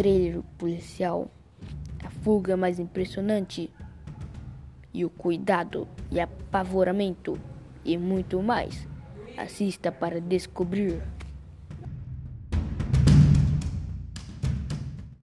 trailer policial, a fuga é mais impressionante, e o cuidado e apavoramento, e muito mais. Assista para descobrir.